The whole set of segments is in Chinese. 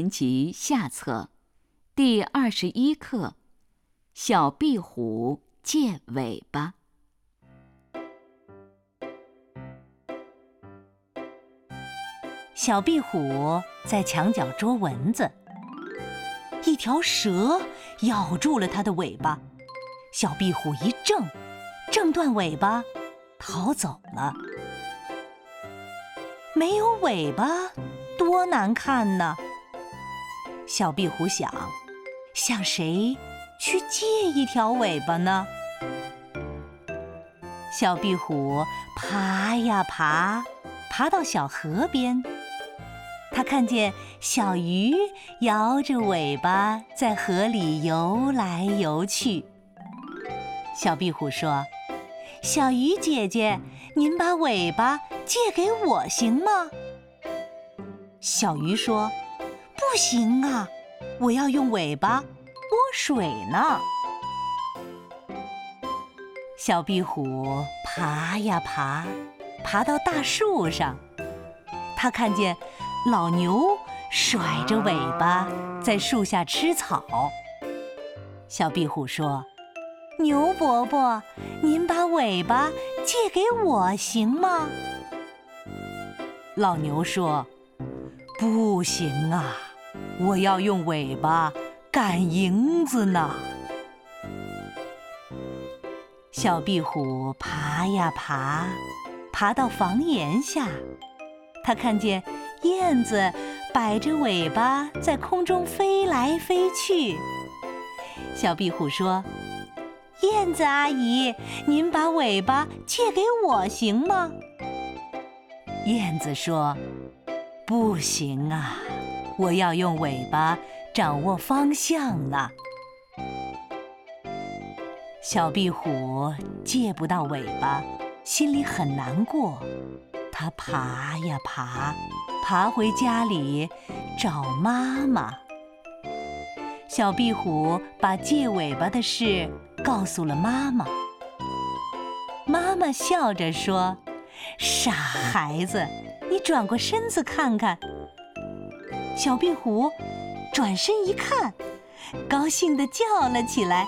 年级下册，第二十一课：小壁虎借尾巴。小壁虎在墙角捉蚊子，一条蛇咬住了它的尾巴。小壁虎一挣，挣断尾巴，逃走了。没有尾巴，多难看呢！小壁虎想，向谁去借一条尾巴呢？小壁虎爬呀爬，爬到小河边，它看见小鱼摇着尾巴在河里游来游去。小壁虎说：“小鱼姐姐，您把尾巴……”借给我行吗？小鱼说：“不行啊，我要用尾巴拨水呢。”小壁虎爬呀爬，爬到大树上，它看见老牛甩着尾巴在树下吃草。小壁虎说：“牛伯伯，您把尾巴借给我行吗？”老牛说：“不行啊，我要用尾巴赶蝇子呢。”小壁虎爬呀爬，爬到房檐下，它看见燕子摆着尾巴在空中飞来飞去。小壁虎说：“燕子阿姨，您把尾巴借给我行吗？”燕子说：“不行啊，我要用尾巴掌握方向呢。”小壁虎借不到尾巴，心里很难过。它爬呀爬，爬回家里找妈妈。小壁虎把借尾巴的事告诉了妈妈。妈妈笑着说。傻孩子，你转过身子看看。小壁虎转身一看，高兴地叫了起来：“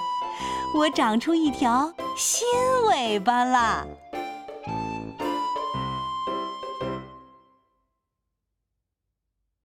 我长出一条新尾巴啦！”